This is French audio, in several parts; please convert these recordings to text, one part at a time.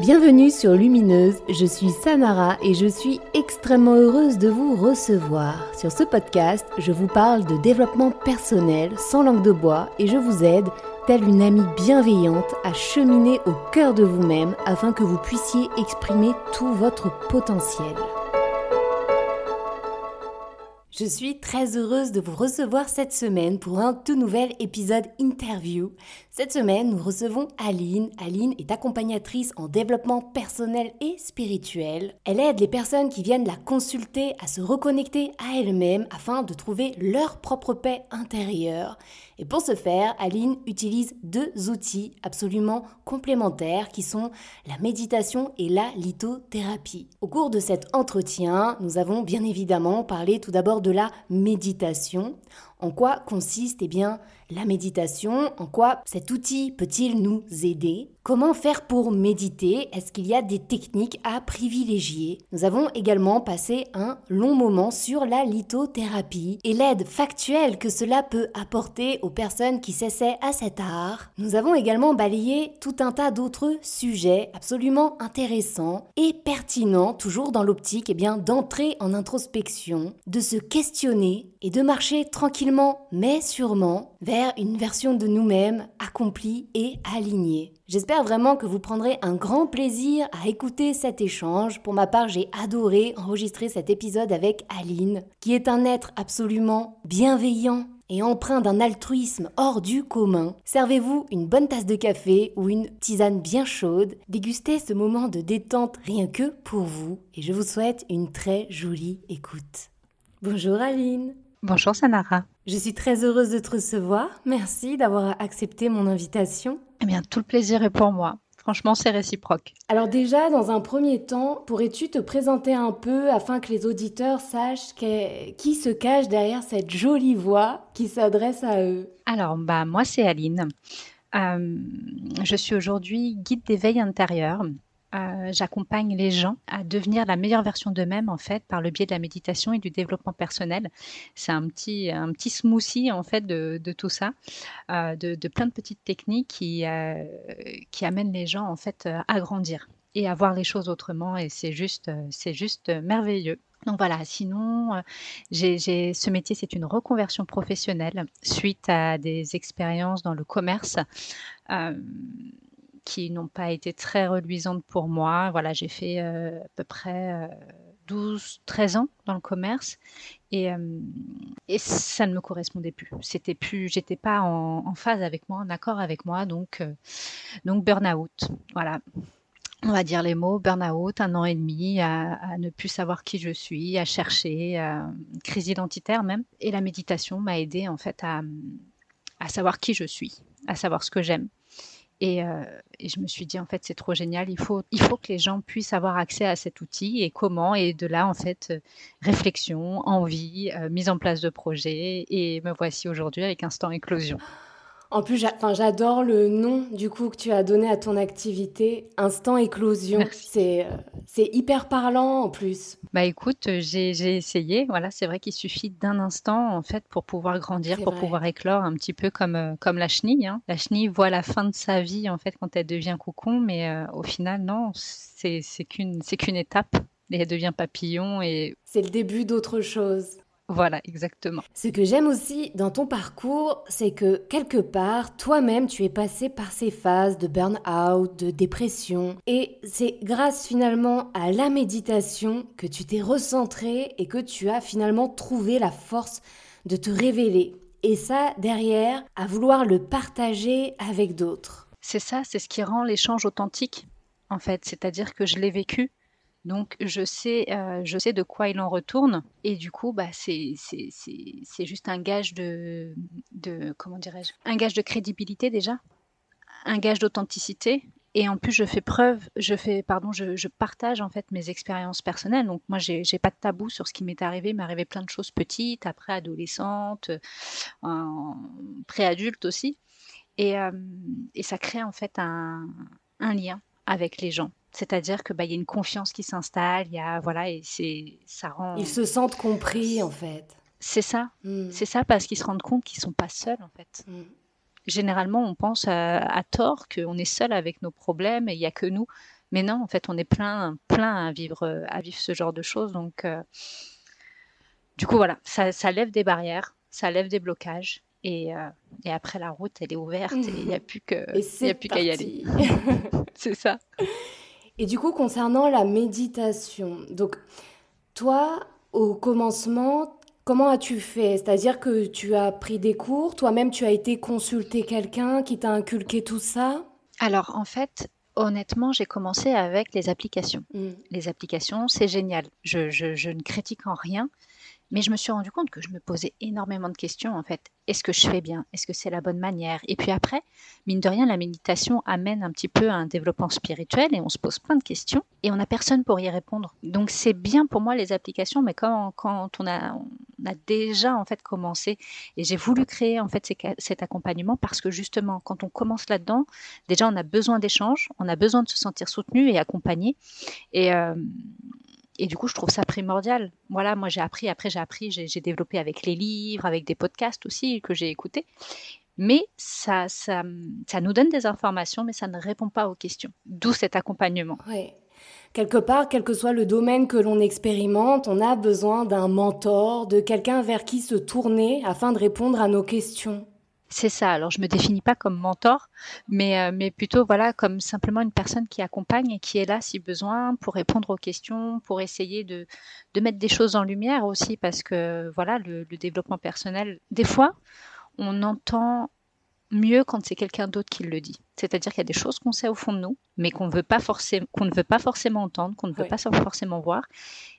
Bienvenue sur Lumineuse, je suis Samara et je suis extrêmement heureuse de vous recevoir. Sur ce podcast, je vous parle de développement personnel sans langue de bois et je vous aide, telle une amie bienveillante, à cheminer au cœur de vous-même afin que vous puissiez exprimer tout votre potentiel. Je suis très heureuse de vous recevoir cette semaine pour un tout nouvel épisode interview. Cette semaine, nous recevons Aline. Aline est accompagnatrice en développement personnel et spirituel. Elle aide les personnes qui viennent la consulter à se reconnecter à elles-mêmes afin de trouver leur propre paix intérieure. Et pour ce faire, Aline utilise deux outils absolument complémentaires qui sont la méditation et la lithothérapie. Au cours de cet entretien, nous avons bien évidemment parlé tout d'abord de la méditation. En quoi consiste eh bien, la méditation En quoi cet outil peut-il nous aider? Comment faire pour méditer? Est-ce qu'il y a des techniques à privilégier? Nous avons également passé un long moment sur la lithothérapie et l'aide factuelle que cela peut apporter aux personnes qui s'essaient à cet art. Nous avons également balayé tout un tas d'autres sujets absolument intéressants et pertinents, toujours dans l'optique eh bien d'entrer en introspection, de se questionner et de marcher tranquillement mais sûrement vers une version de nous-mêmes accomplie et alignée. J'espère vraiment que vous prendrez un grand plaisir à écouter cet échange. Pour ma part, j'ai adoré enregistrer cet épisode avec Aline, qui est un être absolument bienveillant et empreint d'un altruisme hors du commun. Servez-vous une bonne tasse de café ou une tisane bien chaude, dégustez ce moment de détente rien que pour vous et je vous souhaite une très jolie écoute. Bonjour Aline Bonjour Sanara. Je suis très heureuse de te recevoir. Merci d'avoir accepté mon invitation. Eh bien, tout le plaisir est pour moi. Franchement, c'est réciproque. Alors déjà, dans un premier temps, pourrais-tu te présenter un peu afin que les auditeurs sachent qui se cache derrière cette jolie voix qui s'adresse à eux? Alors, bah, moi, c'est Aline. Euh, je suis aujourd'hui guide d'éveil intérieur. Euh, j'accompagne les gens à devenir la meilleure version d'eux-mêmes en fait par le biais de la méditation et du développement personnel. C'est un petit un petit smoothie en fait de, tout ça, euh, de, de, plein de petites techniques qui euh, qui amènent les gens en fait à grandir et à voir les choses autrement et c'est juste c'est juste merveilleux. Donc voilà, sinon, j'ai ce métier, c'est une reconversion professionnelle suite à des expériences dans le commerce qui n'ont pas été très reluisantes pour moi. Voilà, j'ai fait euh, à peu près 12, euh, 13 ans dans le commerce et, euh, et ça ne me correspondait plus. C'était plus, j'étais pas en, phase avec moi, en accord avec moi, donc burn-out. Voilà. On va dire les mots, burn-out, un an et demi à, ne plus savoir qui je suis, à chercher, crise identitaire même. Et la méditation m'a aidé en fait à savoir qui je suis, à savoir ce que j'aime, euh, et, je me suis dit, en fait, c'est trop génial. Il faut, il faut que les gens puissent avoir accès à cet outil et comment. Et de là, en fait, euh, réflexion, envie, euh, mise en place de projet. Et me voici aujourd'hui avec Instant Éclosion. En plus, j'adore le nom du coup que tu as donné à ton activité, Instant Éclosion. C'est euh, c'est hyper parlant en plus. Bah écoute, j'ai essayé. Voilà, c'est vrai qu'il suffit d'un instant en fait pour pouvoir grandir, pour pouvoir éclore un petit peu comme euh, comme la chenille. Hein. La chenille voit la fin de sa vie en fait quand elle devient cocon, mais euh, au final non, c'est qu'une c'est qu'une étape. Et elle devient papillon et c'est le début d'autre chose. Voilà, exactement. Ce que j'aime aussi dans ton parcours, c'est que quelque part, toi-même, tu es passé par ces phases de burn-out, de dépression. Et c'est grâce finalement à la méditation que tu t'es recentré et que tu as finalement trouvé la force de te révéler. Et ça, derrière, à vouloir le partager avec d'autres. C'est ça, c'est ce qui rend l'échange authentique, en fait. C'est-à-dire que je l'ai vécu, donc je sais, euh, je sais de quoi il en retourne. Et du coup, bah, c'est, juste un gage de, de comment dirais-je, un gage de crédibilité déjà, un gage d'authenticité. Et en plus, je fais preuve, je fais, pardon, je, partage en fait mes expériences personnelles. Donc moi, j'ai, pas de tabou sur ce qui m'est arrivé. Il m'est arrivé plein de choses petites, après adolescente, en préadulte aussi. Et, euh, et ça crée en fait un lien avec les gens. C'est-à-dire que bah, y a une confiance qui s'installe, il y a voilà et c'est ça rend. Ils se sentent compris en fait. C'est ça, hmm. c'est ça parce qu'ils se rendent compte qu'ils sont pas seuls en fait. Hmm. généralement, on pense à, tort qu'on est seul avec nos problèmes et il n'y a que nous. Mais non, en fait, on est plein, plein à vivre, à vivre ce genre de choses. Donc, euh, du coup, voilà, ça, lève des barrières, ça lève des blocages. Et, euh, et après, la route, elle est ouverte et il n'y a plus qu'à y aller. c'est ça. Et du coup, concernant la méditation, donc toi, au commencement, Comment as-tu fait? C'est-à-dire que tu as pris des cours, toi-même tu as été consulter quelqu'un qui t'a inculqué tout ça? Alors en fait, honnêtement, j'ai commencé avec les applications. Mm. Les applications, c'est génial. Je, je, ne critique en rien. Mais je me suis rendu compte que je me posais énormément de questions en fait. Est-ce que je fais bien? Est-ce que c'est la bonne manière? Et puis après, mine de rien, la méditation amène un petit peu à un développement spirituel et on se pose plein de questions et on n'a personne pour y répondre. Donc c'est bien pour moi les applications, mais quand, quand on, a, on a déjà en fait commencé et j'ai voulu créer en fait cet accompagnement parce que justement quand on commence là-dedans, déjà on a besoin d'échanges, on a besoin de se sentir soutenu et accompagné et euh, et du coup, je trouve ça primordial. Voilà, moi j'ai appris, après j'ai appris, j'ai développé avec les livres, avec des podcasts aussi que j'ai écoutés. Mais ça, ça, ça, nous donne des informations, mais ça ne répond pas aux questions. D'où cet accompagnement. Oui. Quelque part, quel que soit le domaine que l'on expérimente, on a besoin d'un mentor, de quelqu'un vers qui se tourner afin de répondre à nos questions. C'est ça. Alors, je me définis pas comme mentor, mais, euh, mais plutôt voilà comme simplement une personne qui accompagne et qui est là si besoin pour répondre aux questions, pour essayer de, de mettre des choses en lumière aussi, parce que voilà, le, développement personnel, des fois, on entend mieux quand c'est quelqu'un d'autre qui le dit. C'est-à-dire qu'il y a des choses qu'on sait au fond de nous, mais qu'on veut pas forcément, qu'on ne veut pas forcément entendre, qu'on ne veut pas forcément voir.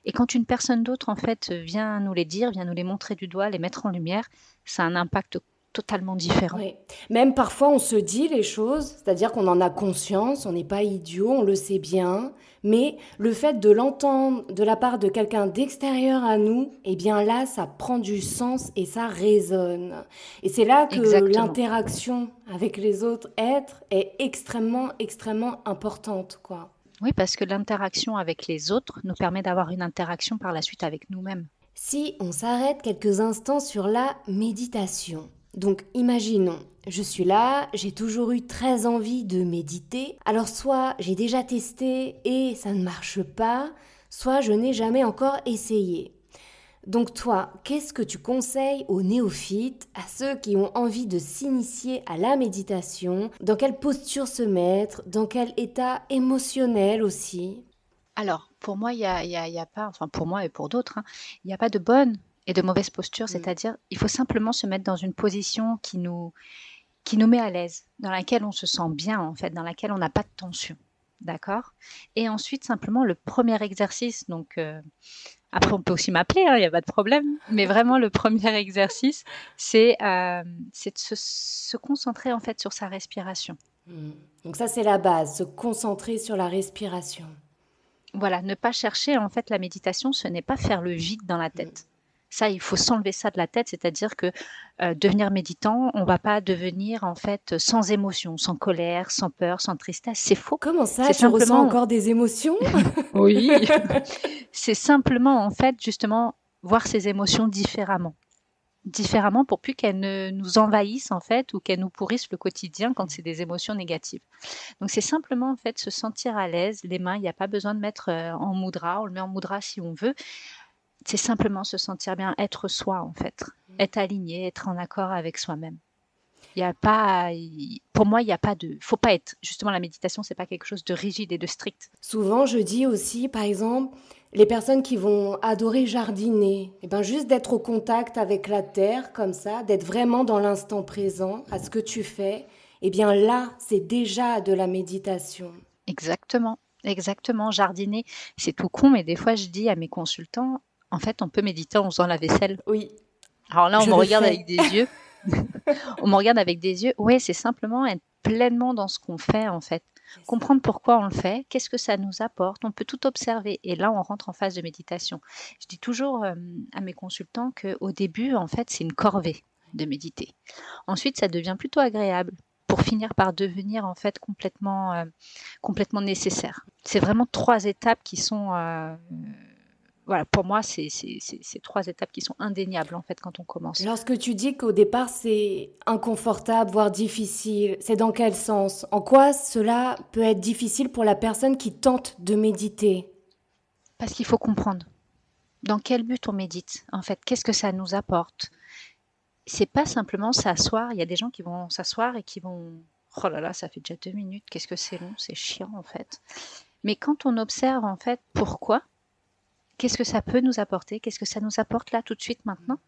Et quand une personne d'autre en fait vient nous les dire, vient nous les montrer du doigt, les mettre en lumière, ça a un impact totalement différent. Même parfois, on se dit les choses, c'est-à-dire qu'on en a conscience, on n'est pas idiot, on le sait bien, mais le fait de l'entendre de la part de quelqu'un d'extérieur à nous, eh bien là, ça prend du sens et ça résonne. Et c'est là que l'interaction avec les autres êtres est extrêmement, extrêmement importante, quoi. Oui, parce que l'interaction avec les autres nous permet d'avoir une interaction par la suite avec nous-mêmes. Si on s'arrête quelques instants sur la méditation, donc imaginons, je suis là, j'ai toujours eu très envie de méditer, alors soit j'ai déjà testé et ça ne marche pas, soit je n'ai jamais encore essayé. Donc toi, qu'est-ce que tu conseilles aux néophytes, à ceux qui ont envie de s'initier à la méditation? Dans quelle posture se mettre? Dans quel état émotionnel aussi? Alors, pour moi, il y a, pas, enfin pour moi et pour d'autres, hein, il n'y a pas de bonne et de mauvaise posture, mm. c'est-à-dire il faut simplement se mettre dans une position qui nous, qui nous met à l'aise, dans laquelle on se sent bien en fait, dans laquelle on n'a pas de tension. D'accord? Et ensuite, simplement, le premier exercice, donc euh, après on peut aussi m'appeler, hein, il n'y a pas de problème, mais vraiment le premier exercice, c'est euh, de se, se, concentrer en fait sur sa respiration. Mm. Donc ça, c'est la base, se concentrer sur la respiration. Voilà, ne pas chercher en fait la méditation, ce n'est pas faire le vide dans la tête. Ça, il faut s'enlever ça de la tête, c'est-à-dire que euh, devenir méditant, on va pas devenir en fait sans émotion, sans colère, sans peur, sans tristesse. C'est faux. Comment ça Tu simplement... ressens encore des émotions? Oui. c'est simplement en fait justement voir ces émotions différemment différemment pour plus qu'elles ne nous envahissent en fait ou qu'elles nous pourrissent le quotidien quand c'est des émotions négatives. Donc c'est simplement en fait se sentir à l'aise, les mains, il n'y a pas besoin de mettre euh, en mudra, on le met en mudra si on veut, c'est simplement se sentir bien, être soi en fait, mm. être aligné, être en accord avec soi-même. Il y a pas, pour moi, il n'y a pas de, faut pas être. Justement, la méditation, c'est pas quelque chose de rigide et de strict. Souvent, je dis aussi, par exemple, les personnes qui vont adorer jardiner, et eh ben juste d'être au contact avec la terre comme ça, d'être vraiment dans l'instant présent à ce que tu fais, et eh bien là, c'est déjà de la méditation. Exactement. Exactement, jardiner, c'est tout con, mais des fois je dis à mes consultants, en fait, on peut méditer en faisant la vaisselle. Oui. Alors là, on me regarde avec des yeux. on me regarde avec des yeux. Oui, c'est simplement être pleinement dans ce qu'on fait, en fait. Comprendre pourquoi on le fait, qu'est-ce que ça nous apporte. On peut tout observer. Et là, on rentre en phase de méditation. Je dis toujours euh, à mes consultants qu'au début, en fait, c'est une corvée de méditer. Ensuite, ça devient plutôt agréable pour finir par devenir en fait complètement, euh, complètement nécessaire. C'est vraiment trois étapes qui sont euh, voilà, pour moi, c'est ces trois étapes qui sont indéniables en fait quand on commence. Lorsque tu dis qu'au départ c'est inconfortable, voire difficile, c'est dans quel sens? En quoi cela peut être difficile pour la personne qui tente de méditer? Parce qu'il faut comprendre. Dans quel but on médite En fait, qu'est-ce que ça nous apporte? C'est pas simplement s'asseoir. Il y a des gens qui vont s'asseoir et qui vont. Oh là là, ça fait déjà deux minutes. Qu'est-ce que c'est long C'est chiant en fait. Mais quand on observe en fait pourquoi, qu'est-ce que ça peut nous apporter Qu'est-ce que ça nous apporte là tout de suite maintenant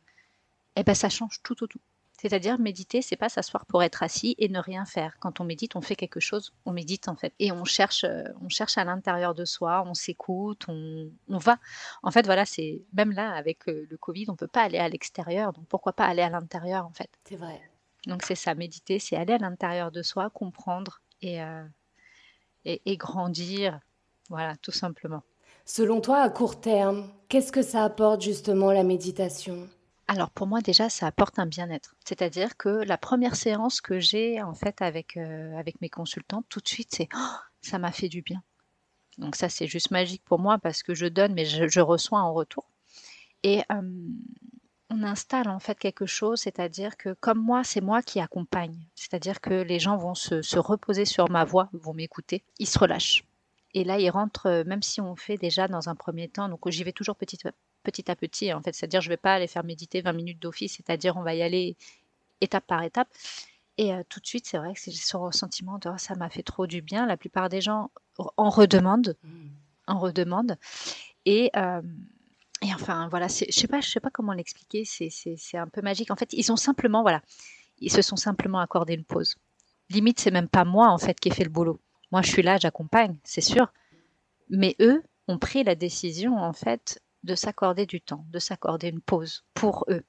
Eh ben ça change tout au tout. C'est-à-dire méditer, c'est pas s'asseoir pour être assis et ne rien faire. Quand on médite, on fait quelque chose, on médite en fait, et on cherche, euh, on cherche à l'intérieur de soi, on s'écoute, on, va. En fait, voilà, c'est même là avec euh, le Covid, on peut pas aller à l'extérieur, donc pourquoi pas aller à l'intérieur en fait? C'est vrai. Donc c'est ça, méditer, c'est aller à l'intérieur de soi, comprendre et, euh, et grandir, voilà, tout simplement. Selon toi, à court terme, qu'est-ce que ça apporte justement la méditation? Alors pour moi déjà ça apporte un bien-être. C'est-à-dire que la première séance que j'ai en fait avec, euh, avec mes consultantes, tout de suite c'est oh, ça m'a fait du bien. Donc ça c'est juste magique pour moi parce que je donne mais je, reçois en retour. Et on installe en fait quelque chose, c'est-à-dire que comme moi c'est moi qui accompagne. C'est-à-dire que les gens vont se, se reposer sur ma voix, vont m'écouter, ils se relâchent. Et là, ils rentrent, euh, même si on fait déjà dans un premier temps, donc j'y vais toujours petit, petit à petit, en fait, c'est-à-dire je ne vais pas aller faire méditer 20 minutes d'office, c'est-à-dire on va y aller étape par étape. Et euh, tout de suite, c'est vrai que c'est ce ressentiment de oh, ça m'a fait trop du bien. La plupart des gens en redemandent, mmh. en redemandent. Et, euh, et enfin, voilà, je sais pas, je sais pas comment l'expliquer. C'est un peu magique. En fait, ils ont simplement, voilà, ils se sont simplement accordé une pause. Limite, c'est même pas moi en fait qui ai fait le boulot. Moi, je suis là, j'accompagne, c'est sûr. Mais eux ont pris la décision, en fait, de s'accorder du temps, de s'accorder une pause pour eux.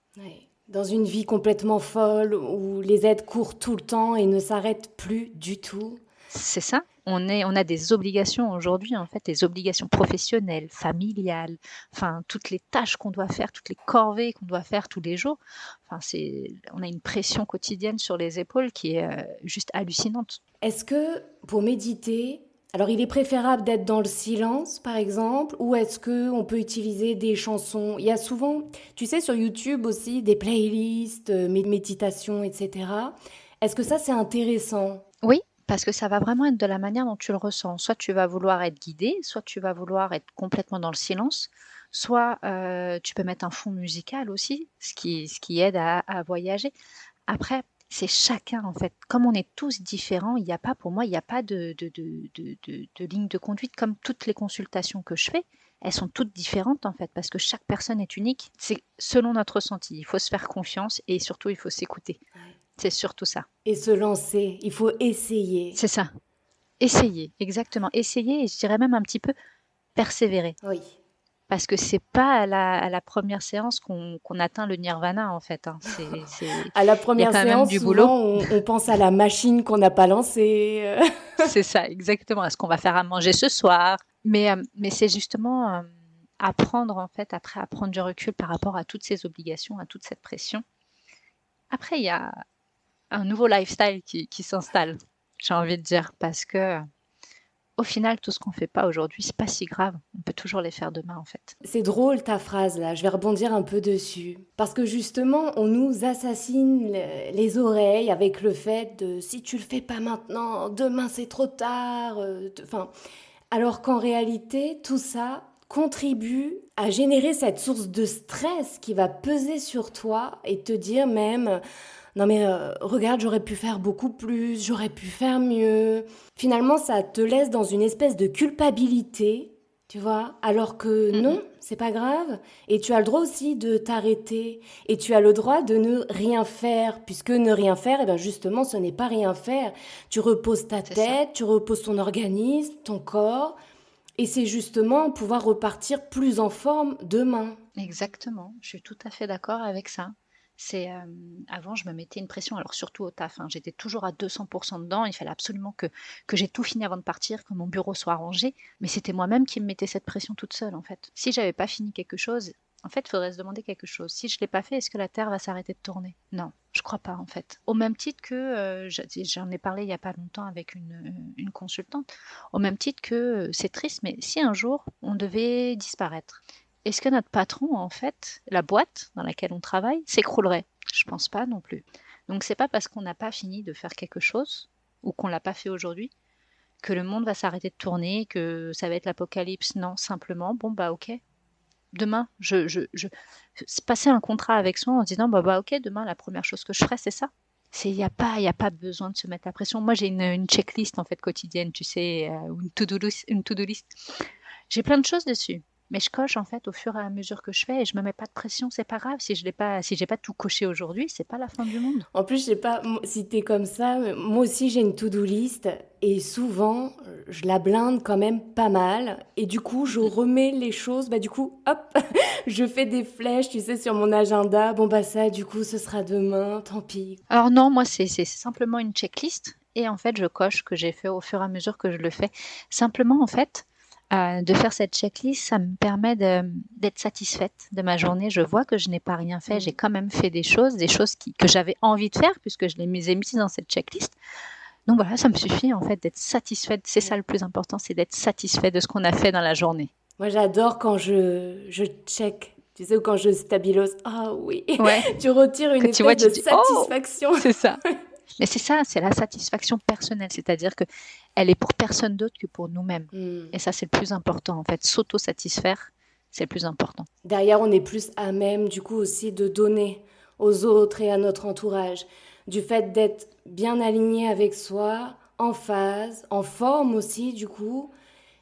Dans une vie complètement folle où les aides courent tout le temps et ne s'arrêtent plus du tout. C'est ça on, est, on a des obligations aujourd'hui, en fait, des obligations professionnelles, familiales, enfin, toutes les tâches qu'on doit faire, toutes les corvées qu'on doit faire tous les jours. Enfin, c'est, on a une pression quotidienne sur les épaules qui est euh, juste hallucinante. Est-ce que pour méditer, alors il est préférable d'être dans le silence, par exemple, ou est-ce que on peut utiliser des chansons? Il y a souvent, tu sais, sur YouTube aussi des playlists, euh, méditation, etc. Est-ce que ça c'est intéressant? Oui, parce que ça va vraiment être de la manière dont tu le ressens. Soit tu vas vouloir être guidé, soit tu vas vouloir être complètement dans le silence, soit euh, tu peux mettre un fond musical aussi, ce qui, aide à, voyager. Après, c'est chacun en fait. Comme on est tous différents, il n'y a pas pour moi, il n'y a pas de, de, ligne de conduite comme toutes les consultations que je fais. Elles sont toutes différentes en fait parce que chaque personne est unique. C'est selon notre ressenti. Il faut se faire confiance et surtout il faut s'écouter. C'est surtout ça. Et se lancer, il faut essayer. C'est ça. Essayer, exactement. Essayer et je dirais même un petit peu persévérer. Oui. Parce que c'est pas à la, première séance qu'on atteint le nirvana en fait. Hein. à la première séance, du boulot. On, on, pense à la machine qu'on n'a pas lancée. c'est ça, exactement. Est-ce qu'on va faire à manger ce soir? Mais, euh, mais c'est justement euh, apprendre en fait, après à prendre du recul par rapport à toutes ces obligations, à toute cette pression. Après, il y a un nouveau lifestyle qui, s'installe, j'ai envie de dire, parce que au final, tout ce qu'on fait pas aujourd'hui, c'est pas si grave. On peut toujours les faire demain, en fait. C'est drôle ta phrase là. Je vais rebondir un peu dessus, parce que justement, on nous assassine les oreilles avec le fait de si tu le fais pas maintenant, demain c'est trop tard. Euh, enfin, alors qu'en réalité, tout ça contribue à générer cette source de stress qui va peser sur toi et te dire même non mais euh, regarde, j'aurais pu faire beaucoup plus, j'aurais pu faire mieux. Finalement, ça te laisse dans une espèce de culpabilité, tu vois, alors que non, c'est pas grave. Et tu as le droit aussi de t'arrêter. Et tu as le droit de ne rien faire, puisque ne rien faire, et eh bien justement, ce n'est pas rien faire. Tu reposes ta tête, tu reposes ton organisme, ton corps. Et c'est justement pouvoir repartir plus en forme demain. Exactement, je suis tout à fait d'accord avec ça. C'est avant, je me mettais une pression, alors surtout au taf. Hein. J'étais toujours à 200% dedans. Il fallait absolument que, que j'ai tout fini avant de partir, que mon bureau soit rangé. Mais c'était moi-même qui me mettais cette pression toute seule, en fait. Si j'avais pas fini quelque chose, en fait, il faudrait se demander quelque chose. Si je l'ai pas fait, est-ce que la Terre va s'arrêter de tourner? Non, je crois pas, en fait. Au même titre que j'en ai parlé il y a pas longtemps avec une, une consultante. Au même titre que c'est triste, mais si un jour on devait disparaître est-ce que notre patron, en fait, la boîte dans laquelle on travaille, s'écroulerait? Je pense pas non plus. Donc c'est pas parce qu'on n'a pas fini de faire quelque chose ou qu'on l'a pas fait aujourd'hui que le monde va s'arrêter de tourner, que ça va être l'apocalypse. Non, simplement, bon bah ok. Demain, je, je, je passer un contrat avec soi en disant bah bah ok, demain la première chose que je ferai c'est ça. C'est il y a pas il a pas besoin de se mettre la pression. Moi j'ai une, checklist en fait quotidienne, tu sais, euh, une to-do list, une to-do list. J'ai plein de choses dessus mais je coche en fait au fur et à mesure que je fais et je me mets pas de pression, c'est pas grave si je l'ai pas si j'ai pas tout coché aujourd'hui, c'est pas la fin du monde. En plus, je sais pas si tu es comme ça, moi aussi j'ai une to-do list et souvent je la blinde quand même pas mal et du coup, je remets les choses bah du coup, hop, je fais des flèches, tu sais sur mon agenda, bon bah ça du coup, ce sera demain, tant pis. Alors non, moi c'est simplement une checklist et en fait, je coche que j'ai fait au fur et à mesure que je le fais. Simplement en fait, de faire cette checklist, ça me permet d'être satisfaite de ma journée. Je vois que je n'ai pas rien fait, j'ai quand même fait des choses, des choses que j'avais envie de faire puisque je les ai mises dans cette checklist. Donc voilà, ça me suffit en fait d'être satisfaite. C'est ça le plus important, c'est d'être satisfaite de ce qu'on a fait dans la journée. Moi, j'adore quand je, je check. Tu sais, ou quand je stabilose, ah oui, ouais. tu retires une espèce de oh, satisfaction. c'est ça. Mais c'est ça, c'est la satisfaction personnelle, c'est-à-dire que elle est pour personne d'autre que pour nous-mêmes. Hmm. Et ça, c'est le plus important, en fait. S'auto-satisfaire, c'est le plus important. Derrière, on est plus à même, du coup, aussi de donner aux autres et à notre entourage. Du fait d'être bien aligné avec soi, en phase, en forme aussi, du coup.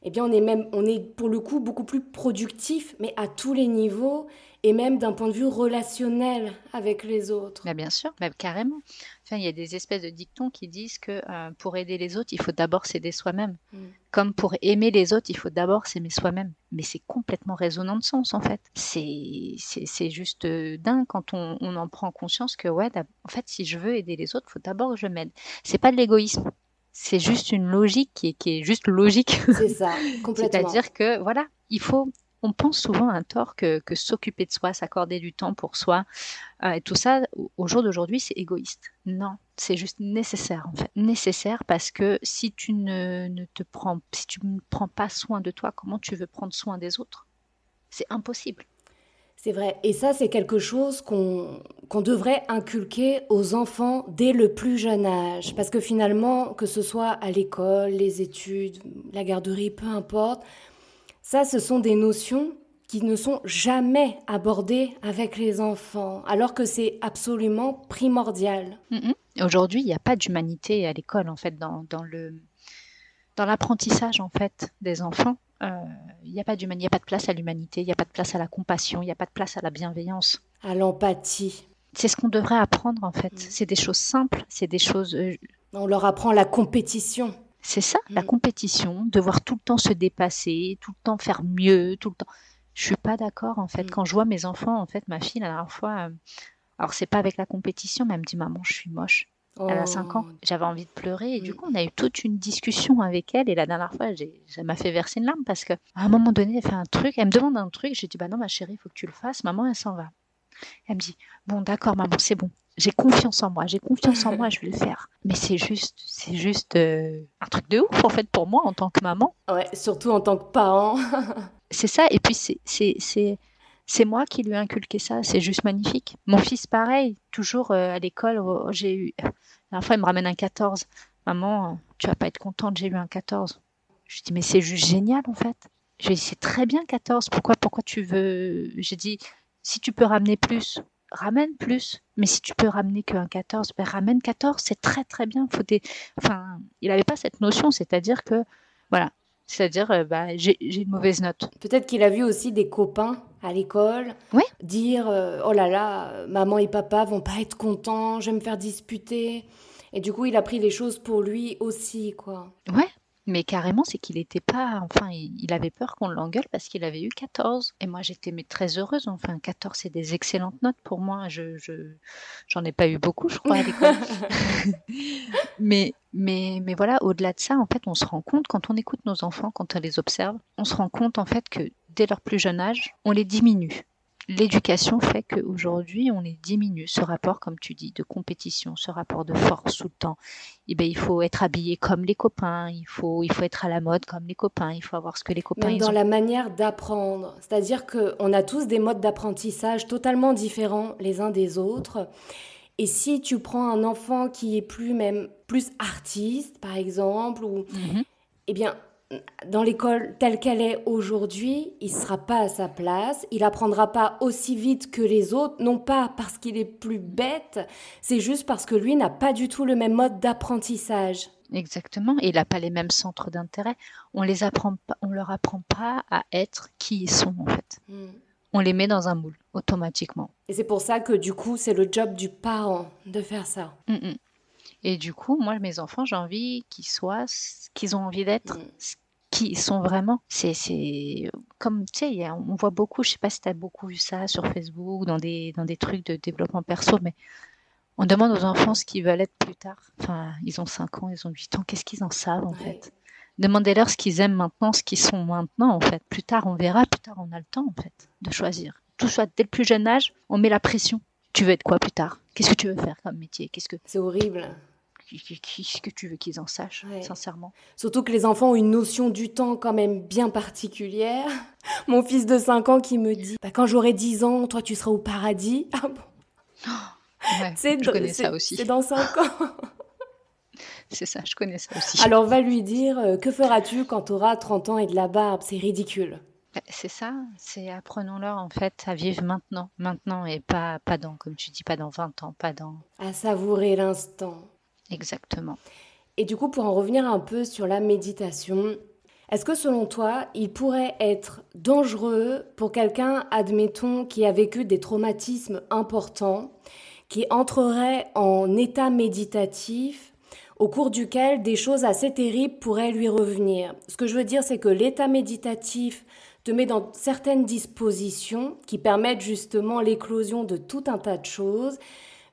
Eh bien, on est même, on est pour le coup beaucoup plus productif, mais à tous les niveaux et même d'un point de vue relationnel avec les autres. bien sûr, carrément. Enfin, il y a des espèces de dictons qui disent que euh, pour aider les autres, il faut d'abord s'aider soi-même. Mm. Comme pour aimer les autres, il faut d'abord s'aimer soi-même. Mais c'est complètement résonnant de sens, en fait. C'est juste euh, dingue quand on, on, en prend conscience que, ouais, en fait, si je veux aider les autres, il faut d'abord que je m'aide. C'est pas de l'égoïsme c'est juste une logique qui est, qui est juste logique. C'est ça, complètement. C'est-à-dire que voilà, il faut on pense souvent à un tort que, s'occuper de soi, s'accorder du temps pour soi, euh, et tout ça, au jour d'aujourd'hui, c'est égoïste. Non, c'est juste nécessaire en fait. Nécessaire parce que si tu ne, te prends, si tu ne prends pas soin de toi, comment tu veux prendre soin des autres? C'est impossible. C'est vrai. Et ça, c'est quelque chose qu'on devrait inculquer aux enfants dès le plus jeune âge. Parce que finalement, que ce soit à l'école, les études, la garderie, peu importe, ça, ce sont des notions qui ne sont jamais abordées avec les enfants, alors que c'est absolument primordial. Aujourd'hui, il n'y a pas d'humanité à l'école, en fait, dans, le dans l'apprentissage en fait des enfants. Euh, il n'y a pas il n'y a pas de place à l'humanité, il n'y a pas de place à la compassion, il n'y a pas de place à la bienveillance. À l'empathie. C'est ce qu'on devrait apprendre en fait. Mm. C'est des choses simples, c'est des choses. Euh, On leur apprend la compétition. C'est ça, la mm. compétition, devoir tout le temps se dépasser, tout le temps faire mieux, tout le temps. Je suis pas d'accord en fait. Mm. Quand je vois mes enfants, en fait, ma fille la dernière fois, euh, alors c'est pas avec la compétition, mais elle me dit maman, je suis moche. Elle a 5 ans. Oh. J'avais envie de pleurer et du mm. coup, on a eu toute une discussion avec elle. Et la dernière fois, ça m'a fait verser une larme parce qu'à un moment donné, elle fait un truc. Elle me demande un truc. J'ai dit bah non, ma chérie, il faut que tu le fasses. Maman, elle s'en va. Elle me dit bon, d'accord, maman, c'est bon j'ai confiance en moi, j'ai confiance en moi, je vais le faire. Mais c'est juste, c'est juste euh, un truc de ouf en fait pour moi en tant que maman. Ouais, surtout en tant que parent. c'est ça. Et puis c'est, c'est, c'est, c'est moi qui lui ai inculqué ça. C'est juste magnifique. Mon fils, pareil, toujours euh, à l'école, oh, j'ai eu. La dernière fois, il me ramène un 14. Maman, tu vas pas être contente, j'ai eu un 14. Je dis mais c'est juste génial en fait. Je lui c'est très bien 14. Pourquoi, pourquoi tu veux J'ai dit si tu peux ramener plus, ramène plus. Mais si tu peux ramener qu'un 14, ben ramène 14, c'est très très bien. Faut enfin, il n'avait pas cette notion, c'est-à-dire que, voilà, c'est-à-dire, euh, bah, j'ai une mauvaise note. Peut-être qu'il a vu aussi des copains à l'école dire euh, Oh là là, maman et papa vont pas être contents, je vais me faire disputer. Et du coup, il a pris les choses pour lui aussi, quoi. Ouais, mais carrément, c'est qu'il n'était pas. Enfin, il, avait peur qu'on l'engueule parce qu'il avait eu 14. Et moi, j'étais très heureuse. Enfin, 14, c'est des excellentes notes pour moi. Je, j'en ai pas eu beaucoup, je crois, à l'école. mais, mais, mais voilà, au-delà de ça, en fait, on se rend compte, quand on écoute nos enfants, quand on les observe, on se rend compte, en fait, que dès leur plus jeune âge, on les diminue l'éducation fait qu'aujourd'hui, on les diminue. Ce rapport, comme tu dis, de compétition, ce rapport de force tout le temps. Eh ben, il faut être habillé comme les copains, il faut, il faut être à la mode comme les copains, il faut avoir ce que les copains Même dans la manière d'apprendre. C'est-à-dire qu'on a tous des modes d'apprentissage totalement différents les uns des autres. Et si tu prends un enfant qui est plus même plus artiste, par exemple, ou mhm. eh bien dans l'école telle qu'elle est aujourd'hui, il ne sera pas à sa place, il apprendra pas aussi vite que les autres, non pas parce qu'il est plus bête, c'est juste parce que lui n'a pas du tout le même mode d'apprentissage. Exactement, il n'a pas les mêmes centres d'intérêt. On les apprend pas, on leur apprend pas à être qui ils sont en fait. Hmm. On les met dans un moule automatiquement. Et c'est pour ça que du coup, c'est le job du parent de faire ça. Mm, mm. Et du coup, moi, mes enfants, j'ai envie qu'ils soient ce qu'ils ont envie d'être, mm qui sont vraiment. C'est, c'est comme, tu sais, on voit beaucoup, je sais pas si tu as beaucoup vu ça sur Facebook, dans des, dans des trucs de développement perso, mais on demande aux enfants ce qu'ils veulent être plus tard. Enfin, ils ont 5 ans, ils ont 8 ans, qu'est-ce qu'ils en savent en fait? Demandez-leur ce qu'ils aiment maintenant, ce qu'ils sont maintenant en fait. Plus tard, on verra, plus tard, on a le temps en fait de choisir. Tout soit dès le plus jeune âge, on met la pression. Tu veux être quoi plus tard? Qu'est-ce que tu veux faire comme métier? Qu'est-ce que C'est horrible qu'est-ce que tu veux qu'ils en sachent, sincèrement Surtout que les enfants ont une notion du temps quand même bien particulière. Mon fils de 5 ans qui me dit bah, Quand j'aurai 10 ans, toi, tu seras au paradis. Ah bon ouais, Je connais ça aussi. C'est dans 5 ans. c'est ça, je connais ça aussi. Alors, va lui dire euh, Que feras-tu quand tu auras 30 ans et de la barbe? C'est ridicule. Bah, c'est ça, c'est apprenons-leur en fait à vivre maintenant, maintenant et pas, pas dans, comme tu dis, pas dans 20 ans, pas dans... À savourer l'instant. Exactement. Et du coup, pour en revenir un peu sur la méditation, est-ce que selon toi, il pourrait être dangereux pour quelqu'un, admettons, qui a vécu des traumatismes importants, qui entrerait en état méditatif, au cours duquel des choses assez terribles pourraient lui revenir? Ce que je veux dire, c'est que l'état méditatif te met dans certaines dispositions qui permettent justement l'éclosion de tout un tas de choses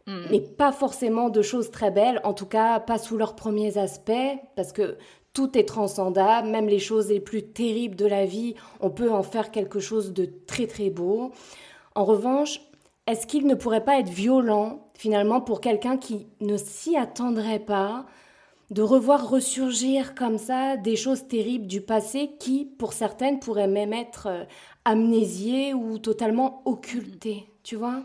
Mm. mais pas forcément de choses très belles, en tout cas pas sous leurs premiers aspects, parce que tout est transcendable, même les choses les plus terribles de la vie, on peut en faire quelque chose de très très beau. En revanche, est-ce qu'il ne pourrait pas être violent finalement pour quelqu'un qui ne s'y attendrait pas de revoir ressurgir comme ça des choses terribles du passé qui, pour certaines, pourraient même être euh, amnésiées ou totalement occultées, tu vois?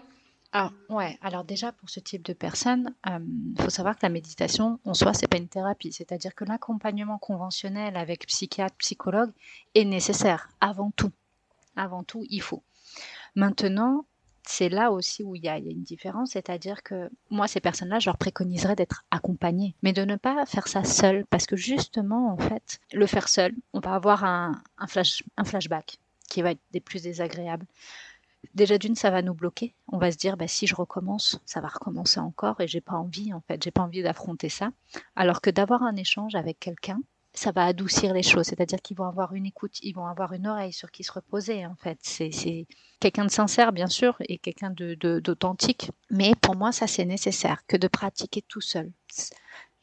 Ah ouais, alors déjà pour ce type de personnes, il euh, faut savoir que la méditation en soi, c'est pas une thérapie. C'est-à-dire que l'accompagnement conventionnel avec psychiatre, psychologue est nécessaire avant tout. Avant tout, il faut. Maintenant, c'est là aussi où il y, a, une différence, c'est-à-dire que moi, ces personnes-là, je leur préconiserais d'être accompagnées, mais de ne pas faire ça seul, parce que justement, en fait, le faire seul, on va avoir un flashback qui va être des plus désagréables déjà d'une, ça va nous bloquer. On va se dire, bah, si je recommence, ça va recommencer encore et j'ai pas envie, en fait, j'ai pas envie d'affronter ça. Alors que d'avoir un échange avec quelqu'un, ça va adoucir les choses. C'est-à-dire qu'ils vont avoir une écoute, ils vont avoir une oreille sur qui se reposer, en fait. C'est quelqu'un de sincère, bien sûr, et quelqu'un d'authentique. De, Mais pour moi, ça, c'est nécessaire que de pratiquer tout seul.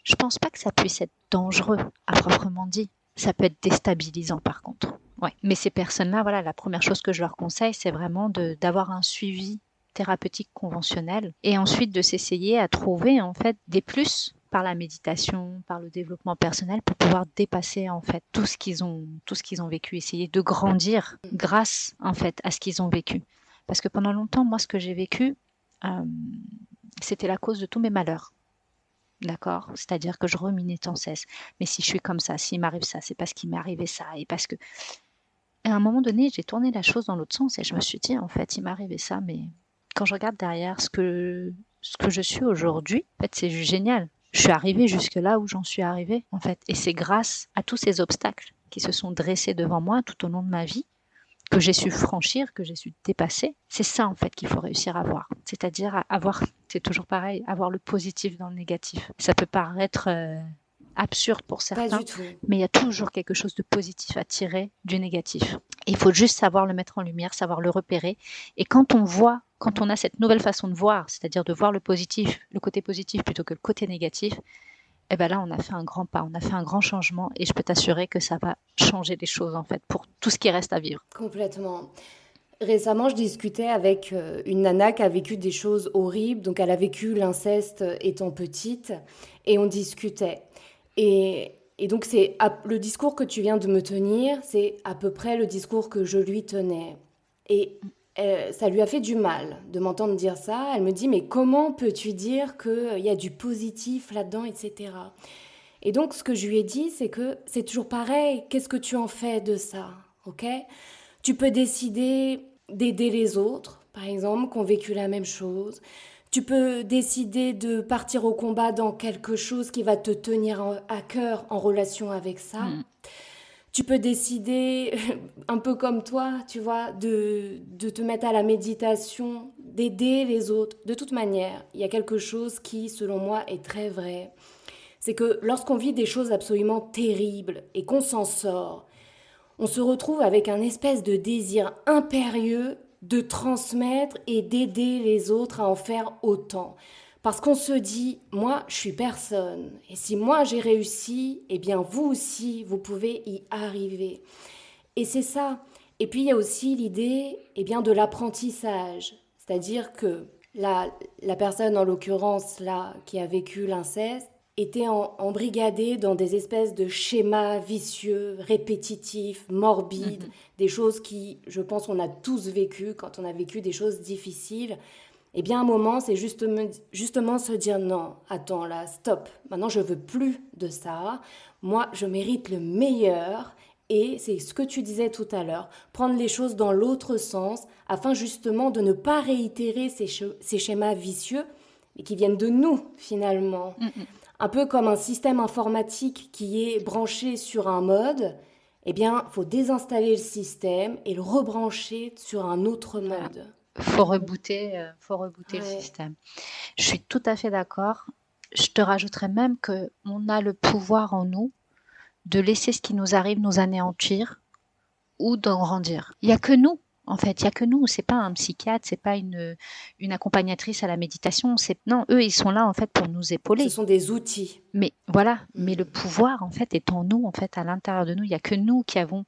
Je pense pas que ça puisse être dangereux, à proprement dit. Ça peut être déstabilisant, par contre. Mais ces personnes-là, voilà, la première chose que je leur conseille, c'est vraiment d'avoir un suivi thérapeutique conventionnel et ensuite de s'essayer à trouver en fait des plus par la méditation, par le développement personnel pour pouvoir dépasser en fait tout ce qu'ils ont tout ce qu'ils ont vécu, essayer de grandir grâce en fait à ce qu'ils ont vécu. Parce que pendant longtemps, moi, ce que j'ai vécu, euh, c'était la cause de tous mes malheurs. D'accord? C'est-à-dire que je ruminais sans cesse. Mais si je suis comme ça, s'il m'arrive ça, c'est parce qu'il m'est arrivé ça. Et parce que à un moment donné, j'ai tourné la chose dans l'autre sens et je me suis dit, en fait, il m'est arrivé ça, mais quand je regarde derrière ce que, ce que je suis aujourd'hui, en fait, c'est génial. Je suis arrivée jusque là où j'en suis arrivée, en fait. Et c'est grâce à tous ces obstacles qui se sont dressés devant moi tout au long de ma vie que j'ai su franchir, que j'ai su dépasser. C'est ça, en fait, qu'il faut réussir à voir. C'est-à-dire avoir, c'est toujours pareil, avoir le positif dans le négatif. Ça peut paraître euh, absurde pour certains, mais il y a toujours quelque chose de positif à tirer du négatif. il faut juste savoir le mettre en lumière, savoir le repérer. Et quand on voit, quand on a cette nouvelle façon de voir, c'est-à-dire de voir le positif, le côté positif plutôt que le côté négatif, eh ben là, on a fait un grand pas, on a fait un grand changement et je peux t'assurer que ça va changer les choses en fait pour tout ce qui reste à vivre. Complètement. Récemment, je discutais avec euh, une nana qui a vécu des choses horribles. Donc, elle a vécu l'inceste étant petite et on discutait. Et, donc, c'est le discours que tu viens de me tenir, c'est à peu près le discours que je lui tenais. Et euh, ça lui a fait du mal de m'entendre dire ça. Elle me dit, mais comment peux-tu dire qu'il y a du positif là-dedans, etc. Et donc, ce que je lui ai dit, c'est que c'est toujours pareil. Qu'est-ce que tu en fais de ça? Ok? Tu peux décider d'aider les autres, par exemple, qui ont vécu la même chose. Tu peux décider de partir au combat dans quelque chose qui va te tenir à cœur en relation avec ça. Mm. Tu peux décider, un peu comme toi, tu vois, de, de te mettre à la méditation, d'aider les autres. De toute manière, il y a quelque chose qui, selon moi, est très vrai. C'est que lorsqu'on vit des choses absolument terribles et qu'on s'en sort, on se retrouve avec un espèce de désir impérieux de transmettre et d'aider les autres à en faire autant. Parce qu'on se dit, moi, je suis personne. Et si moi, j'ai réussi, eh bien, vous aussi, vous pouvez y arriver. Et c'est ça. Et puis, il y a aussi l'idée, eh bien, de l'apprentissage. C'est-à-dire que la, la personne, en l'occurrence, là, qui a vécu l'inceste, était embrigadé dans des espèces de schémas vicieux, répétitifs, morbides, mhm. des choses qui, je pense, on a tous vécu quand on a vécu des choses difficiles. Eh bien, un moment, c'est justement, justement se dire non, attends là, stop, maintenant je veux plus de ça. Moi, je mérite le meilleur. Et c'est ce que tu disais tout à l'heure, prendre les choses dans l'autre sens afin justement de ne pas réitérer ces, ces schémas vicieux et qui viennent de nous finalement. Un peu comme un système informatique qui est branché sur un mode, eh bien, faut désinstaller le système et le rebrancher sur un autre mode. Faut rebooter, euh, faut rebooter le système. Je suis tout à fait d'accord. Je te rajouterais même que on a le pouvoir en nous de laisser ce qui nous arrive nous anéantir ou d'en grandir. Il n'y a que nous en fait, il y a que nous. C'est pas un psychiatre, c'est pas une, une accompagnatrice à la méditation. C'est non, eux, ils sont là en fait pour nous épauler. Ce sont des outils. Mais voilà, mais le pouvoir en fait est en nous, en fait, à l'intérieur de nous. Il y a que nous qui avons.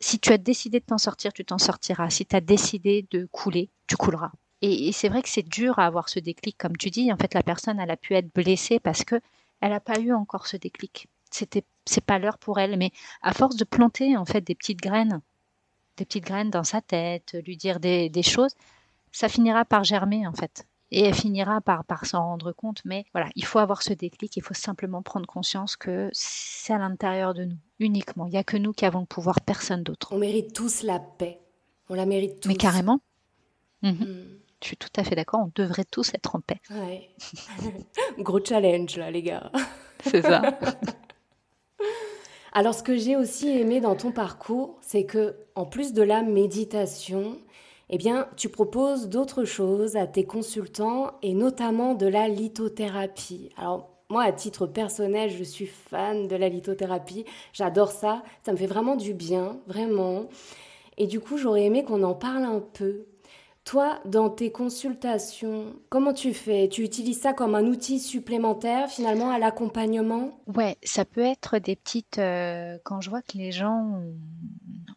Si tu as décidé de t'en sortir, tu t'en sortiras. Si tu as décidé de couler, tu couleras. Et, c'est vrai que c'est dur à avoir ce déclic, comme tu dis. En fait, la personne, elle a pu être blessée parce que elle n'a pas eu encore ce déclic. C'était, c'est pas l'heure pour elle. Mais à force de planter en fait des petites graines des petites graines dans sa tête, lui dire des, choses, ça finira par germer en fait. Et elle finira par, par s'en rendre compte. Mais voilà, il faut avoir ce déclic, il faut simplement prendre conscience que c'est à l'intérieur de nous, uniquement. Il n'y a que nous qui avons le pouvoir, personne d'autre. On mérite tous la paix. On la mérite tous. Mais carrément. Mhm. Hmm. Je suis tout à fait d'accord, on devrait tous être en paix. Ouais. Gros challenge là, les gars. C'est ça. Alors, ce que j'ai aussi aimé dans ton parcours, c'est que, en plus de la méditation, eh bien, tu proposes d'autres choses à tes consultants et notamment de la lithothérapie. Alors, moi, à titre personnel, je suis fan de la lithothérapie. J'adore ça. Ça me fait vraiment du bien, vraiment. Et du coup, j'aurais aimé qu'on en parle un peu. Toi, dans tes consultations, comment tu fais? Tu utilises ça comme un outil supplémentaire finalement à l'accompagnement? Ouais, ça peut être des petites. Euh, quand je vois que les gens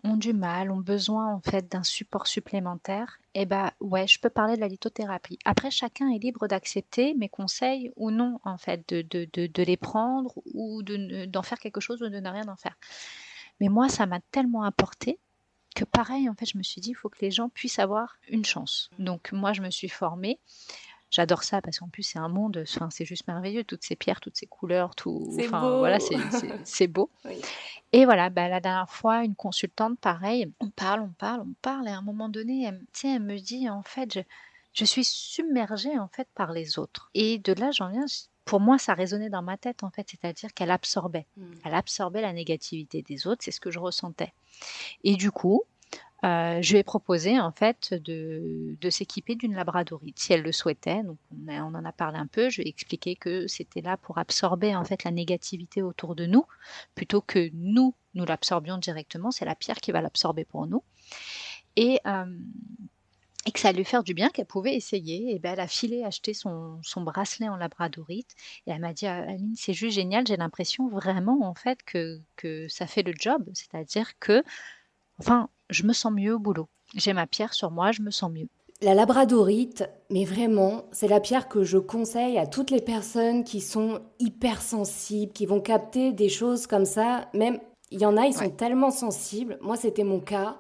ont, du mal, ont besoin en fait d'un support supplémentaire, eh ben ouais, je peux parler de la lithothérapie. Après, chacun est libre d'accepter mes conseils ou non en fait, de, de, de, de les prendre ou d'en faire quelque chose ou de ne rien en faire. Mais moi, ça m'a tellement apporté que pareil, en fait, je me suis dit, il faut que les gens puissent avoir une chance. Donc moi, je me suis formée. J'adore ça parce qu'en plus c'est un monde, enfin c'est juste merveilleux, toutes ces pierres, toutes ces couleurs, tout, enfin beau. voilà, c'est beau. Et voilà, bah, la dernière fois, une consultante, pareil, on parle, on parle, on parle, et à un moment donné, elle, elle me dit, en fait, je, je suis submergée en fait par les autres. Et de là, j'en viens, pour moi, ça résonnait dans ma tête, en fait, c'est-à-dire qu'elle absorbait. Hmm. Elle absorbait la négativité des autres, c'est ce que je ressentais. Et du coup, euh, je lui ai proposé, en fait, de, de s'équiper d'une labradorite, si elle le souhaitait. Donc, on, on, en a parlé un peu. Je lui ai expliqué que c'était là pour absorber, en fait, la négativité autour de nous, plutôt que nous, nous l'absorbions directement. C'est la pierre qui va l'absorber pour nous. Et euh, et que ça allait lui faire du bien, qu'elle pouvait essayer. Et ben, elle a filé acheter son, son bracelet en labradorite. Et elle m'a dit, «Ah, Aline, c'est juste génial. J'ai l'impression vraiment, en fait, que, que ça fait le job. C'est-à-dire que, enfin, je me sens mieux au boulot. j'ai ma pierre sur moi, je me sens mieux. La labradorite, mais vraiment, c'est la pierre que je conseille à toutes les personnes qui sont hypersensibles, qui vont capter des choses comme ça. Même, il y en a, ils sont tellement sensibles. Moi, c'était mon cas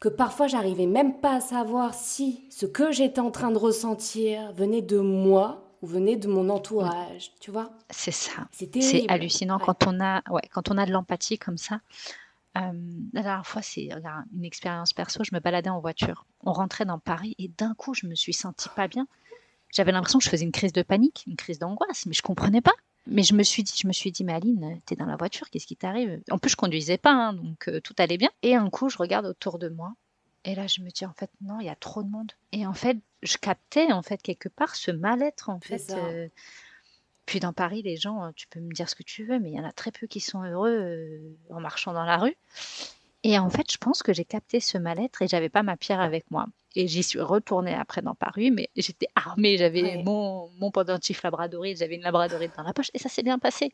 que parfois j'arrivais même pas à savoir si ce que j'étais en train de ressentir venait de moi ou venait de mon entourage, tu vois C'est ça. C'est hallucinant quand on a, ouais, quand on a de l'empathie comme ça. Euh, la dernière fois, c'est une expérience perso. Je me baladais en voiture. On rentrait dans Paris et d'un coup, je me suis sentie pas bien. J'avais l'impression que je faisais une crise de panique, une crise d'angoisse, mais je comprenais pas. Mais je me suis dit, je me suis dit, mais Aline, t'es dans la voiture, qu'est-ce qui t'arrive? En plus, je conduisais pas, hein, donc euh, tout allait bien. Et un coup, je regarde autour de moi, et là, je me dis, en fait, non, il y a trop de monde. Et en fait, je captais, en fait, quelque part, ce mal-être, en fait. Euh, puis dans Paris, les gens, euh, tu peux me dire ce que tu veux, mais il y en a très peu qui sont heureux en marchant dans la rue. Et en fait, je pense que j'ai capté ce mal-être et j'avais pas ma pierre avec moi. Et j'y suis retournée après dans Paris, mais j'étais armée, j'avais mon, mon pendentif labradorite, j'avais une labradorite dans la poche et ça s'est bien passé.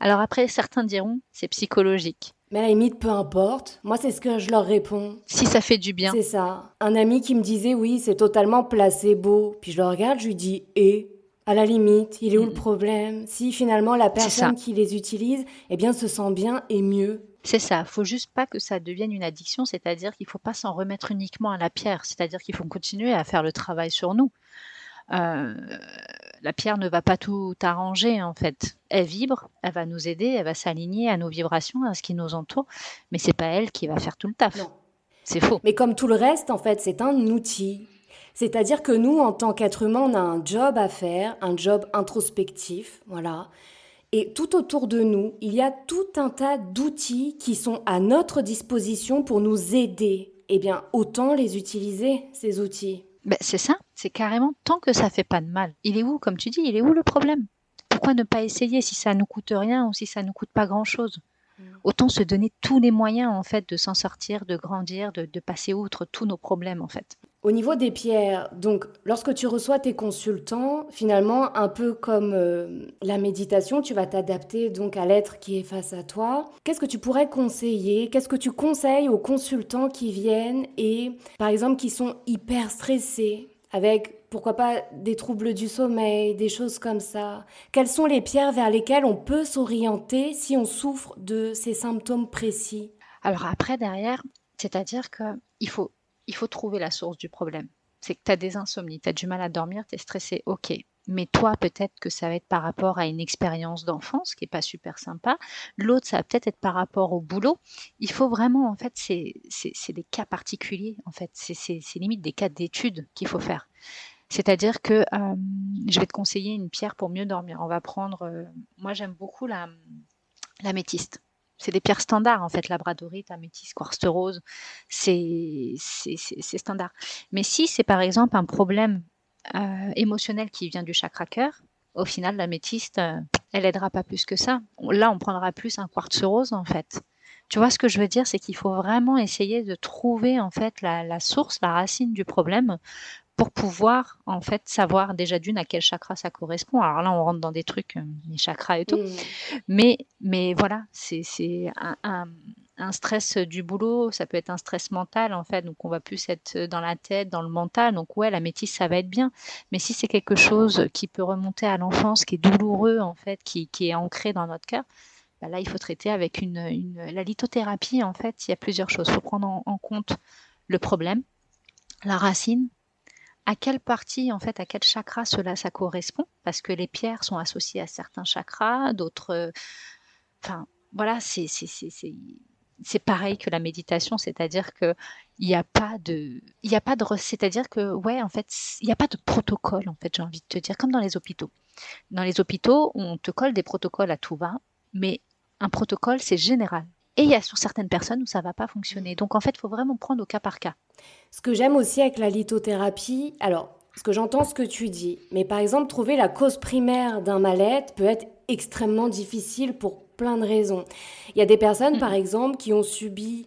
Alors après, certains diront, c'est psychologique. Mais à la limite, peu importe. Moi, c'est ce que je leur réponds. Si ça fait du bien. C'est ça. Un ami qui me disait, oui, c'est totalement placebo. Puis je le regarde, je lui dis, et? À la limite, il est où le mm. problème? Si finalement la personne qui les utilise, eh bien, se sent bien et mieux. C'est ça, faut juste pas que ça devienne une addiction, c'est-à-dire qu'il faut pas s'en remettre uniquement à la pierre, c'est-à-dire qu'il faut continuer à faire le travail sur nous. Euh, la pierre ne va pas tout arranger en fait. Elle vibre, elle va nous aider, elle va s'aligner à nos vibrations, à ce qui nous entoure, mais c'est pas elle qui va faire tout le taf. C'est faux. Mais comme tout le reste, en fait, c'est un outil. C'est-à-dire que nous, en tant qu'être humain, on a un job à faire, un job introspectif, voilà. Et tout autour de nous, il y a tout un tas d'outils qui sont à notre disposition pour nous aider. Eh bien, autant les utiliser, ces outils. Ben, c'est ça, c'est carrément tant que ça fait pas de mal. Il est où, comme tu dis, il est où le problème? Pourquoi ne pas essayer si ça ne coûte rien ou si ça ne coûte pas grand-chose? mm. Autant se donner tous les moyens en fait de s'en sortir, de grandir, de, de passer outre tous nos problèmes en fait. Au niveau des pierres, donc lorsque tu reçois tes consultants, finalement, un peu comme euh, la méditation, tu vas t'adapter donc à l'être qui est face à toi. Qu'est-ce que tu pourrais conseiller? Qu'est-ce que tu conseilles aux consultants qui viennent et, par exemple, qui sont hyper stressés avec pourquoi pas des troubles du sommeil, des choses comme ça. Quelles sont les pierres vers lesquelles on peut s'orienter si on souffre de ces symptômes précis? Alors après, derrière, c'est-à-dire qu'il faut il faut trouver la source du problème. C'est que tu as des insomnies, tu as du mal à dormir, tu es stressé, ok. Mais toi, peut-être que ça va être par rapport à une expérience d'enfance qui est pas super sympa. L'autre, ça va peut-être être par rapport au boulot. Il faut vraiment, en fait, c'est des cas particuliers, en fait. C'est limite des cas d'études qu'il faut faire. C'est-à-dire que euh, je vais te conseiller une pierre pour mieux dormir. On va prendre, euh, moi j'aime beaucoup la, la métiste c'est des pierres standards en fait, labradorite, améthyste, quartz rose, c'est standard. Mais si c'est par exemple un problème euh, émotionnel qui vient du chakra cœur, au final l'améthyste, elle aidera pas plus que ça. Là, on prendra plus un quartz rose en fait. Tu vois ce que je veux dire, c'est qu'il faut vraiment essayer de trouver en fait la, source, la racine du problème pour pouvoir en fait savoir déjà d'une à quel chakra ça correspond. Alors là, on rentre dans des trucs, euh, les chakras et tout. Mm. Mais, mais voilà, c'est un, un, stress du boulot, ça peut être un stress mental en fait. Donc on va plus être dans la tête, dans le mental. Donc ouais, la métisse, ça va être bien. Mais si c'est quelque chose qui peut remonter à l'enfance, qui est douloureux en fait, qui, qui est ancré dans notre cœur, bah là, il faut traiter avec une, une, la lithothérapie. En fait, il y a plusieurs choses. Il faut prendre en compte le problème, la racine, à quelle partie, en fait, à quel chakra cela ça correspond, parce que les pierres sont associées à certains chakras, d'autres. Euh, enfin, voilà, c'est c'est pareil que la méditation, c'est-à-dire que il n'y a pas de, de, c'est-à-dire que ouais, en fait, il n'y a pas de protocole, en fait, j'ai envie de te dire, comme dans les hôpitaux. Dans les hôpitaux, on te colle des protocoles à tout va, mais un protocole, c'est général. Et il y a sur certaines personnes où ça va pas fonctionner. Donc en fait, il faut vraiment prendre au cas par cas. Ce que j'aime aussi avec la lithothérapie, alors, ce que j'entends ce que tu dis, mais par exemple, trouver la cause primaire d'un mal-être peut être extrêmement difficile pour plein de raisons. Il y a des personnes, par exemple, qui ont subi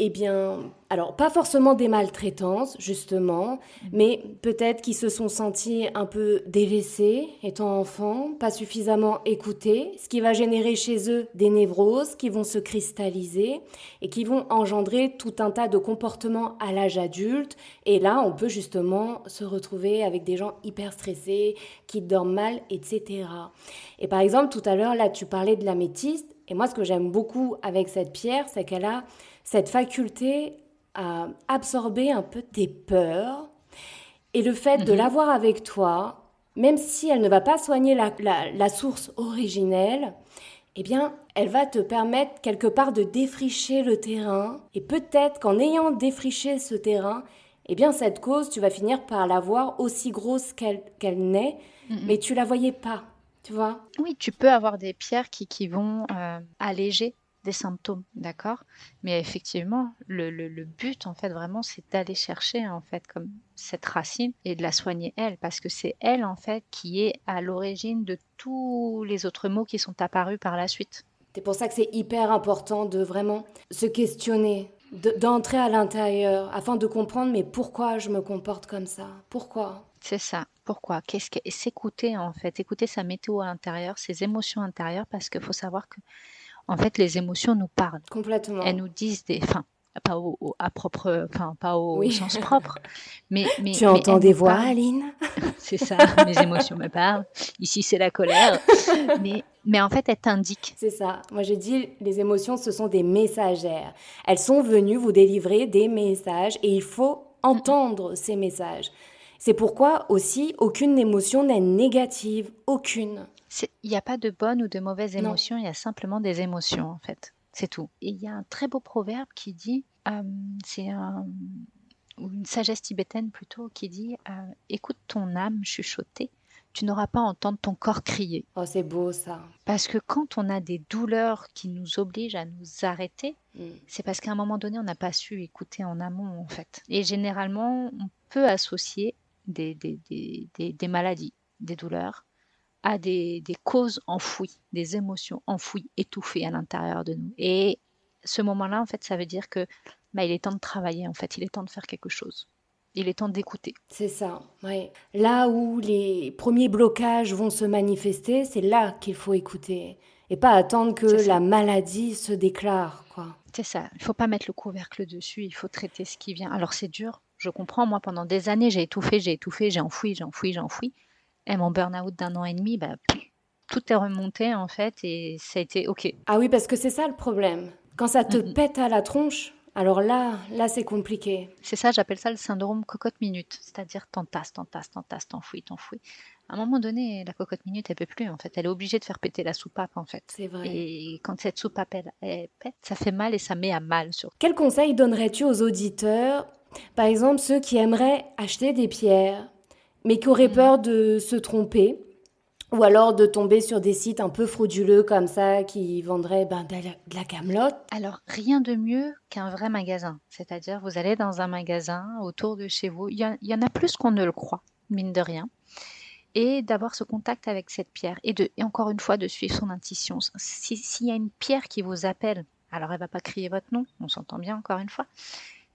eh bien, alors pas forcément des maltraitances, justement, mais peut-être qu'ils se sont sentis un peu délaissés étant enfants, pas suffisamment écoutés, ce qui va générer chez eux des névroses qui vont se cristalliser et qui vont engendrer tout un tas de comportements à l'âge adulte. Et là, on peut justement se retrouver avec des gens hyper stressés, qui dorment mal, etc. Et par exemple, tout à l'heure, là, tu parlais de l'améthyste. Et moi, ce que j'aime beaucoup avec cette pierre, c'est qu'elle a cette faculté à absorber un peu tes peurs. Et le fait de mhm. l'avoir avec toi, même si elle ne va pas soigner la, source originelle, eh bien, elle va te permettre quelque part de défricher le terrain. Et peut-être qu'en ayant défriché ce terrain, eh bien, cette cause, tu vas finir par la voir aussi grosse qu'elle n'est, mhm. mais tu la voyais pas, tu vois Oui, tu peux avoir des pierres qui, qui vont euh, alléger des symptômes, d'accord? Mais effectivement, le, le, but, en fait, vraiment, c'est d'aller chercher, en fait, comme cette racine et de la soigner elle, parce que c'est elle, en fait, qui est à l'origine de tous les autres mots qui sont apparus par la suite. C'est pour ça que c'est hyper important de vraiment se questionner, d'entrer à l'intérieur, afin de comprendre, mais pourquoi je me comporte comme ça? Pourquoi? C'est ça. Pourquoi? Qu'est-ce que s'écouter en fait, écouter sa météo à l'intérieur, ses émotions intérieures, parce qu'il faut savoir que en fait, les émotions nous parlent. Complètement. Elles nous disent des. Enfin, pas au, à propre, enfin pas au sens propre, mais, mais tu entends des voix, Aline? C'est ça, mes émotions me parlent. Ici, c'est la colère, mais mais en fait, elles t'indiquent. C'est ça. Moi, j'ai dit, les émotions, ce sont des messagères. Elles sont venues vous délivrer des messages et il faut entendre ces messages. C'est pourquoi aussi, aucune émotion n'est négative, aucune. Il n'y a pas de bonnes ou de mauvaises émotions, il y a simplement des émotions en fait. C'est tout. Et il y a un très beau proverbe qui dit, euh, c'est un, ou une sagesse tibétaine plutôt, qui dit euh, Écoute ton âme chuchoter, tu n'auras pas à entendre ton corps crier. Oh, c'est beau ça. Parce que quand on a des douleurs qui nous obligent à nous arrêter, mm. c'est parce qu'à un moment donné, on n'a pas su écouter en amont en fait. Et généralement, on peut associer des, des, des, des maladies, des douleurs, à des, causes enfouies, des émotions enfouies, étouffées à l'intérieur de nous. Et ce moment-là, en fait, ça veut dire que bah, il est temps de travailler, en fait, il est temps de faire quelque chose. Il est temps d'écouter. C'est ça, oui. Là où les premiers blocages vont se manifester, c'est là qu'il faut écouter. Et pas attendre que la maladie se déclare, quoi. C'est ça. Il faut pas mettre le couvercle dessus, il faut traiter ce qui vient. Alors c'est dur, je comprends. Moi, pendant des années, j'ai étouffé, j'ai étouffé, j'ai enfoui, j'ai enfoui, j'ai enfoui. Et mon burn-out d'un an et demi, bah, tout est remonté en fait et ça a été OK. Ah oui, parce que c'est ça le problème. Quand ça te pète à la tronche, alors là, là c'est compliqué. C'est ça, j'appelle ça le syndrome cocotte minute, c'est-à-dire t'entasses, t'entasses, t'entasses, t'enfouis, t'enfouis. À un moment donné, la cocotte minute, elle peut plus en fait. Elle est obligée de faire péter la soupape en fait. C'est vrai. Et quand cette soupape elle, elle pète, ça fait mal et ça met à mal sur. Quel conseil donnerais-tu aux auditeurs, par exemple ceux qui aimeraient acheter des pierres? Mais qui auraient mm. peur de se tromper ou alors de tomber sur des sites un peu frauduleux comme ça qui vendraient ben, de la camelote. Alors rien de mieux qu'un vrai magasin. C'est-à-dire vous allez dans un magasin autour de chez vous. Il y, en a plus qu'on ne le croit, mine de rien. Et d'avoir ce contact avec cette pierre et, de, et encore une fois de suivre son intuition. S'il y a une pierre qui vous appelle, alors elle va pas crier votre nom, on s'entend bien encore une fois,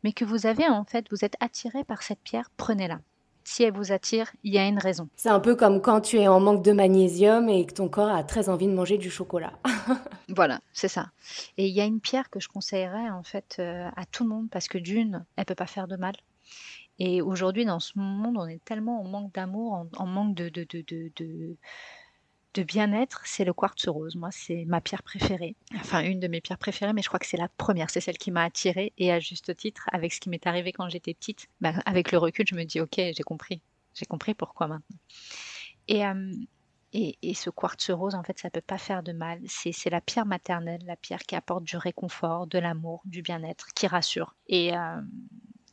mais que vous avez en fait, vous êtes attiré par cette pierre, prenez-la si elle vous attire, il y a une raison. C'est un peu comme quand tu es en manque de magnésium et que ton corps a très envie de manger du chocolat. voilà, c'est ça. Et il y a une pierre que je conseillerais en fait euh, à tout le monde parce que d'une, elle peut pas faire de mal. Et aujourd'hui, dans ce monde, on est tellement en manque d'amour, en, manque de, de, de, de de bien-être, c'est le quartz rose. Moi, c'est ma pierre préférée. Enfin, une de mes pierres préférées, mais je crois que c'est la première. C'est celle qui m'a attirée et à juste titre, avec ce qui m'est arrivé quand j'étais petite, bah, avec le recul, je me dis, ok, j'ai compris. J'ai compris pourquoi maintenant. Et, euh, et, ce quartz rose, en fait, ça peut pas faire de mal. C'est la pierre maternelle, la pierre qui apporte du réconfort, de l'amour, du bien-être, qui rassure. Euh,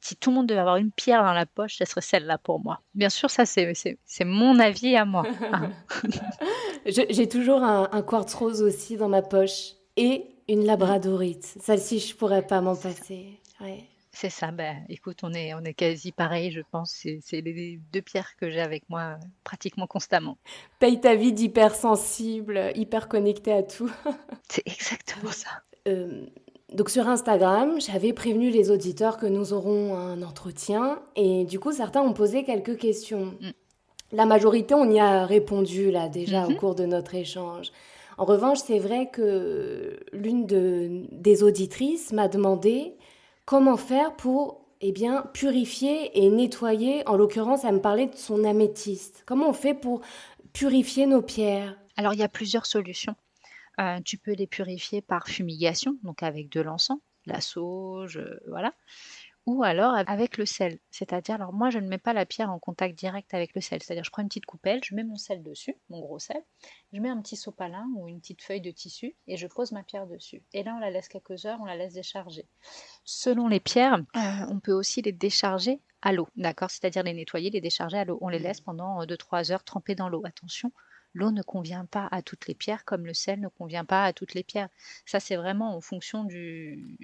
si tout le monde devait avoir une pierre dans la poche, ce serait celle-là pour moi. Bien sûr, ça, c'est mon avis à moi. Hein. J'ai toujours un, quartz rose aussi dans ma poche et une labradorite. Celle-ci, je pourrais pas m'en passer. C'est ça, ben, écoute, on est, on est quasi pareil, je pense. C'est les deux pierres que j'ai avec moi pratiquement constamment. Paye ta vie d'hypersensible, hyper connecté à tout. c'est exactement ça. Euh, Donc sur Instagram, j'avais prévenu les auditeurs que nous aurons un entretien et du coup certains ont posé quelques questions. Mm. La majorité, on y a répondu là déjà au mhm. cours de notre échange. En revanche, c'est vrai que l'une de, des auditrices m'a demandé comment faire pour eh bien, purifier et nettoyer. En l'occurrence, elle me parlait de son améthyste. Comment on fait pour purifier nos pierres? Alors, il y a plusieurs solutions. Euh, tu peux les purifier par fumigation, donc avec de l'encens, la sauge, euh, voilà ou alors avec le sel. C'est-à-dire, alors moi je ne mets pas la pierre en contact direct avec le sel. C'est-à-dire, je prends une petite coupelle, je mets mon sel dessus, mon gros sel, je mets un petit sopalin ou une petite feuille de tissu et je pose ma pierre dessus. Et là, on la laisse quelques heures, on la laisse décharger. Selon les pierres, euh, on peut aussi les décharger à l'eau, d'accord? C'est-à-dire les nettoyer, les décharger à l'eau. On les laisse pendant 2-3 heures trempées dans l'eau. Attention, l'eau ne convient pas à toutes les pierres comme le sel ne convient pas à toutes les pierres. Ça, c'est vraiment en fonction du,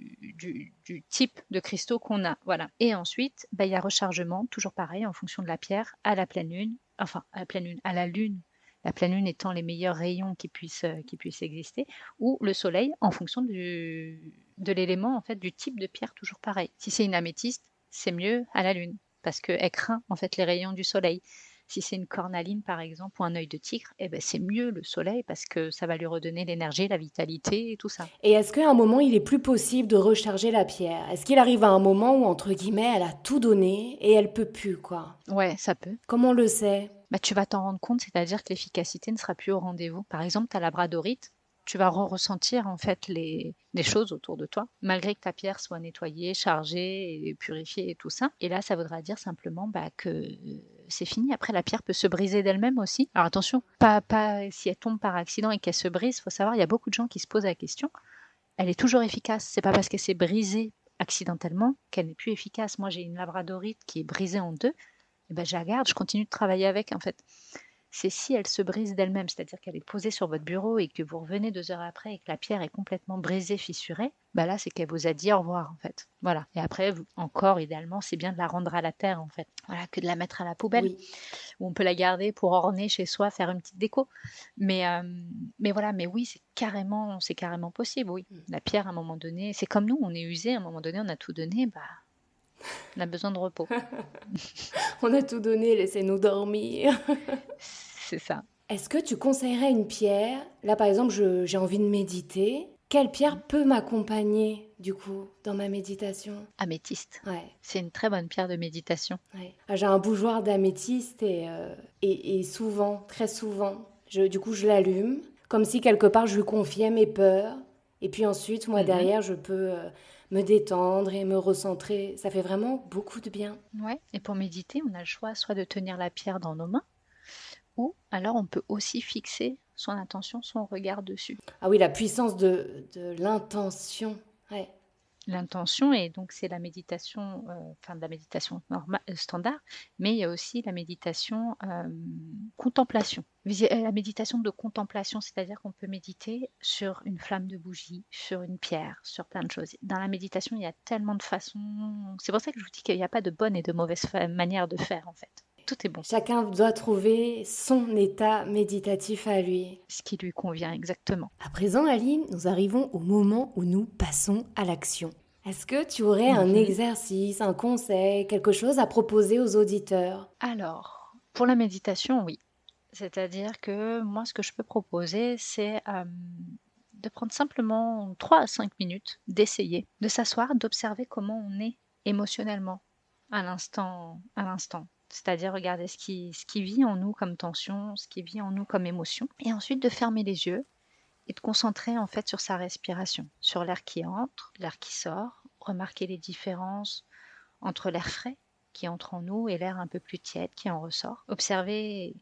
type de cristaux qu'on a. Voilà. Et ensuite, bah, il y a rechargement, toujours pareil, en fonction de la pierre, à la pleine lune, enfin, à la pleine lune, à la lune, la pleine lune étant les meilleurs rayons qui puissent, euh, qui puissent exister, ou le soleil en fonction de l'élément, en fait, du type de pierre, toujours pareil. Si c'est une améthyste, c'est mieux à la lune, parce qu'elle craint, en fait, les rayons du soleil. Si c'est une cornaline, par exemple, ou un œil de tigre, eh ben, c'est mieux le soleil parce que ça va lui redonner l'énergie, la vitalité et tout ça. Et est-ce qu'à un moment, il est plus possible de recharger la pierre? Est-ce qu'il arrive à un moment où, entre guillemets, elle a tout donné et elle peut plus, quoi? Ouais, ça peut. Comment on le sait? Bah, tu vas t'en rendre compte, c'est-à-dire que l'efficacité ne sera plus au rendez-vous. Par exemple, ta labradorite, tu vas ressentir en fait les, choses autour de toi, malgré que ta pierre soit nettoyée, chargée et purifiée et tout ça. Et là, ça voudra dire simplement bah, que c'est fini. Après, la pierre peut se briser d'elle-même aussi. Alors attention, pas, pas si elle tombe par accident et qu'elle se brise, faut savoir, il y a beaucoup de gens qui se posent la question. Elle est toujours efficace. C'est pas parce qu'elle s'est brisée accidentellement qu'elle n'est plus efficace. Moi, j'ai une labradorite qui est brisée en deux. Et ben, je la garde, je continue de travailler avec en fait c'est si elle se brise d'elle-même, c'est-à-dire qu'elle est posée sur votre bureau et que vous revenez deux heures après et que la pierre est complètement brisée, fissurée, bah là, c'est qu'elle vous a dit au revoir, en fait. Voilà. Et après, encore, idéalement, c'est bien de la rendre à la terre, en fait. Voilà, que de la mettre à la poubelle. Où on peut la garder pour orner chez soi, faire une petite déco. Mais, euh, mais voilà, mais oui, c'est carrément, c'est carrément possible, oui. Mm. La pierre, à un moment donné, c'est comme nous, on est usé, à un moment donné, on a tout donné, bah on a besoin de repos. on a tout donné, laissez-nous dormir. C'est ça. Est-ce que tu conseillerais une pierre? Là, par exemple, j'ai envie de méditer. Quelle pierre peut m'accompagner, du coup, dans ma méditation? Améthyste. Ouais. C'est une très bonne pierre de méditation. Ouais. Ah, j'ai un bougeoir d'améthyste et, euh, et, souvent, très souvent, je, du coup, je l'allume, comme si quelque part je lui confiais mes peurs. Et puis ensuite, moi, mhm. derrière, je peux euh, me détendre et me recentrer. Ça fait vraiment beaucoup de bien. Ouais. Et pour méditer, on a le choix soit de tenir la pierre dans nos mains, ou alors on peut aussi fixer son intention, son regard dessus. Ah oui, la puissance de, l'intention. L'intention, et donc c'est la méditation, euh, enfin de la méditation euh, standard, mais il y a aussi la méditation euh, contemplation. La méditation de contemplation, c'est-à-dire qu'on peut méditer sur une flamme de bougie, sur une pierre, sur plein de choses. Dans la méditation, il y a tellement de façons. C'est pour ça que je vous dis qu'il n'y a pas de bonne et de mauvaise manière de faire, en fait tout est bon. Chacun doit trouver son état méditatif à lui. Ce qui lui convient exactement. À présent, Aline, nous arrivons au moment où nous passons à l'action. Est-ce que tu aurais un mhm. exercice, un conseil, quelque chose à proposer aux auditeurs? Alors, pour la méditation, oui. C'est-à-dire que moi, ce que je peux proposer, c'est euh, de prendre simplement 3 à 5 minutes, d'essayer, de s'asseoir, d'observer comment on est émotionnellement à l'instant, à l'instant c'est-à-dire regarder ce qui, ce qui vit en nous comme tension, ce qui vit en nous comme émotion, et ensuite de fermer les yeux et de concentrer en fait sur sa respiration, sur l'air qui entre, l'air qui sort, remarquer les différences entre l'air frais qui entre en nous et l'air un peu plus tiède qui en ressort. Observer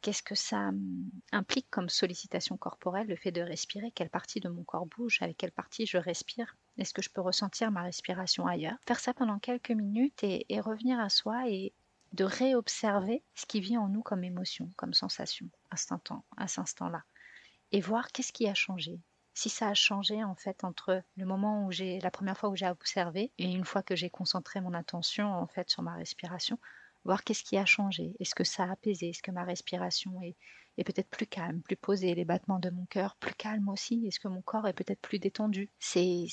qu'est-ce que ça hum, implique comme sollicitation corporelle, le fait de respirer, quelle partie de mon corps bouge, avec quelle partie je respire, est-ce que je peux ressentir ma respiration ailleurs. Faire ça pendant quelques minutes et, et revenir à soi et de réobserver ce qui vit en nous comme émotion, comme sensation, à cet instant-là, et voir qu'est-ce qui a changé. Si ça a changé en fait entre le moment où j'ai la première fois où j'ai observé et une fois que j'ai concentré mon attention en fait sur ma respiration, voir qu'est-ce qui a changé. Est-ce que ça a apaisé? Est-ce que ma respiration est, est peut-être plus calme, plus posée Les battements de mon cœur plus calmes aussi? Est-ce que mon corps est peut-être plus détendu? C'est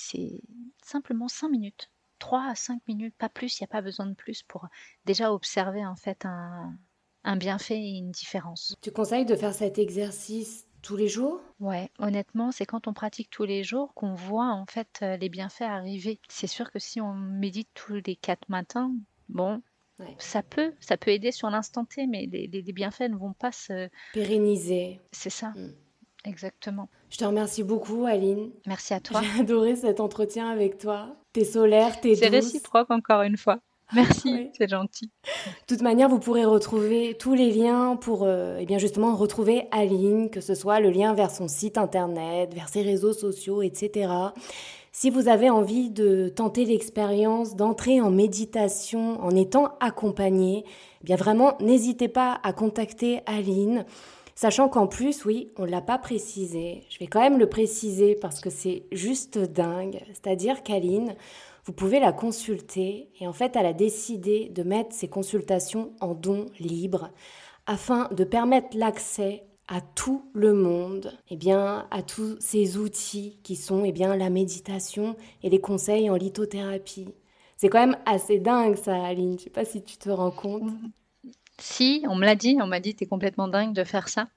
simplement 5 minutes. 3 à 5 minutes, pas plus, il n'y a pas besoin de plus pour déjà observer en fait un, un bienfait et une différence. Tu conseilles de faire cet exercice tous les jours? Ouais, honnêtement, c'est quand on pratique tous les jours qu'on voit en fait euh, les bienfaits arriver. C'est sûr que si on médite tous les quatre matins, bon, ça peut, ça peut aider sur l'instant T, mais les, bienfaits ne vont pas se pérenniser. C'est ça. Mm. Exactement. Je te remercie beaucoup, Aline. Merci à toi. J'ai adoré cet entretien avec toi. T'es solaire, t'es douce. C'est réciproque encore une fois. Merci, c'est gentil. De toute manière, vous pourrez retrouver tous les liens pour euh, eh bien justement retrouver Aline, que ce soit le lien vers son site internet, vers ses réseaux sociaux, etc. Si vous avez envie de tenter l'expérience d'entrer en méditation en étant accompagné, eh bien vraiment, n'hésitez pas à contacter Aline. Sachant qu'en plus, oui, on ne l'a pas précisé. Je vais quand même le préciser parce que c'est juste dingue. C'est-à-dire qu'Aline, vous pouvez la consulter et en fait, elle a décidé de mettre ses consultations en don libre afin de permettre l'accès à tout le monde, eh bien, à tous ces outils qui sont eh bien, la méditation et les conseils en lithothérapie. C'est quand même assez dingue ça, Aline. Je sais pas si tu te rends compte. Si, on me l'a dit, on m'a dit, tu es complètement dingue de faire ça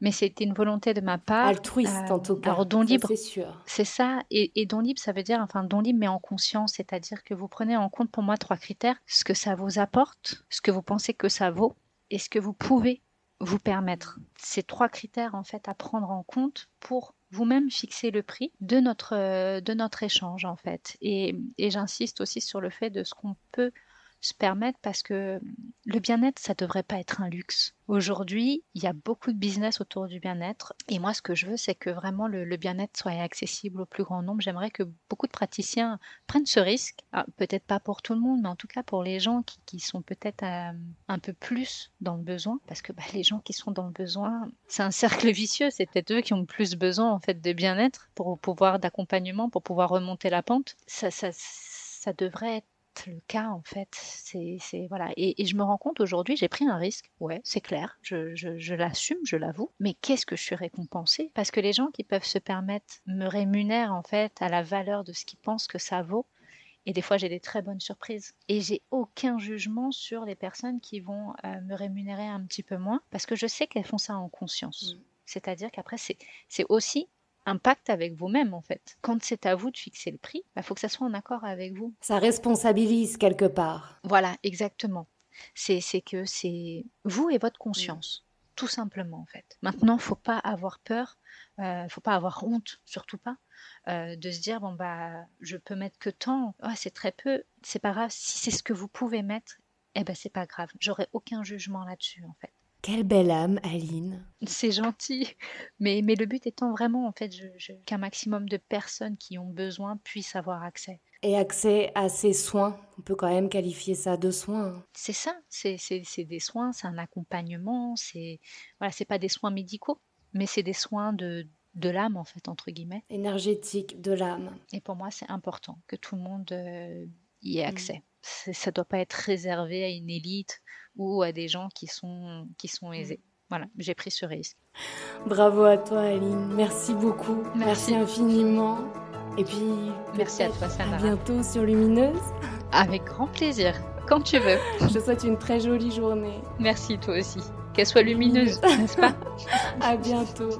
mais c'était une volonté de ma part. Altruiste en tout cas. Alors don libre, c'est sûr. C'est ça. Et, don libre, ça veut dire, enfin don libre mais en conscience, c'est-à-dire que vous prenez en compte pour moi trois critères ce que ça vous apporte, ce que vous pensez que ça vaut, et ce que vous pouvez vous permettre. Ces trois critères en fait à prendre en compte pour vous-même fixer le prix de notre de notre échange en fait. Et, et j'insiste aussi sur le fait de ce qu'on peut se permettre parce que le bien-être, ça devrait pas être un luxe. Aujourd'hui, il y a beaucoup de business autour du bien-être et moi, ce que je veux, c'est que vraiment le, bien-être soit accessible au plus grand nombre. J'aimerais que beaucoup de praticiens prennent ce risque. Ah, peut-être pas pour tout le monde, mais en tout cas pour les gens qui, sont peut-être euh, un peu plus dans le besoin, parce que bah, les gens qui sont dans le besoin, c'est un cercle vicieux. C'est peut-être eux qui ont le plus besoin en fait de bien-être pour pouvoir d'accompagnement, pour pouvoir remonter la pente. Ça, ça, ça devrait être le cas en fait. C'est voilà. Et, je me rends compte aujourd'hui, j'ai pris un risque. Ouais, c'est clair. Je, je, l'assume, je l'avoue. Mais qu'est-ce que je suis récompensée? Parce que les gens qui peuvent se permettre me rémunèrent en fait à la valeur de ce qu'ils pensent que ça vaut. Et des fois, j'ai des très bonnes surprises. Et j'ai aucun jugement sur les personnes qui vont euh, me rémunérer un petit peu moins, parce que je sais qu'elles font ça en conscience. Mmh. C'est-à-dire qu'après, c'est aussi un pacte avec vous-même en fait. Quand c'est à vous de fixer le prix, il bah, faut que ça soit en accord avec vous. Ça responsabilise quelque part. Voilà, exactement. C'est que c'est vous et votre conscience. Tout simplement en fait. Maintenant, faut pas avoir peur, euh, faut pas avoir honte, surtout pas, euh, de se dire bon bah je peux mettre que tant, oh, c'est très peu, c'est pas grave. Si c'est ce que vous pouvez mettre, eh ben c'est pas grave. J'aurai aucun jugement là-dessus en fait. Quelle belle âme, Aline. C'est gentil. Mais, mais le but étant vraiment, en fait, qu'un maximum de personnes qui ont besoin puissent avoir accès. Et accès à ces soins. On peut quand même qualifier ça de soins. C'est ça. C'est des soins, c'est un accompagnement. C'est voilà, c'est pas des soins médicaux, mais c'est des soins de, de l'âme, en fait, entre guillemets. Énergétique de l'âme. Et pour moi, c'est important que tout le monde euh, y ait mm. accès. Ça doit pas être réservé à une élite ou à des gens qui sont, qui sont aisés. Voilà, j'ai pris ce risque. Bravo à toi, Aline. Merci beaucoup. Merci, infiniment. Et puis, merci à toi, Samara. À bientôt sur Lumineuse. Avec grand plaisir, quand tu veux. Je te souhaite une très jolie journée. Merci, toi aussi. Qu'elle soit lumineuse, n'est-ce pas? À bientôt.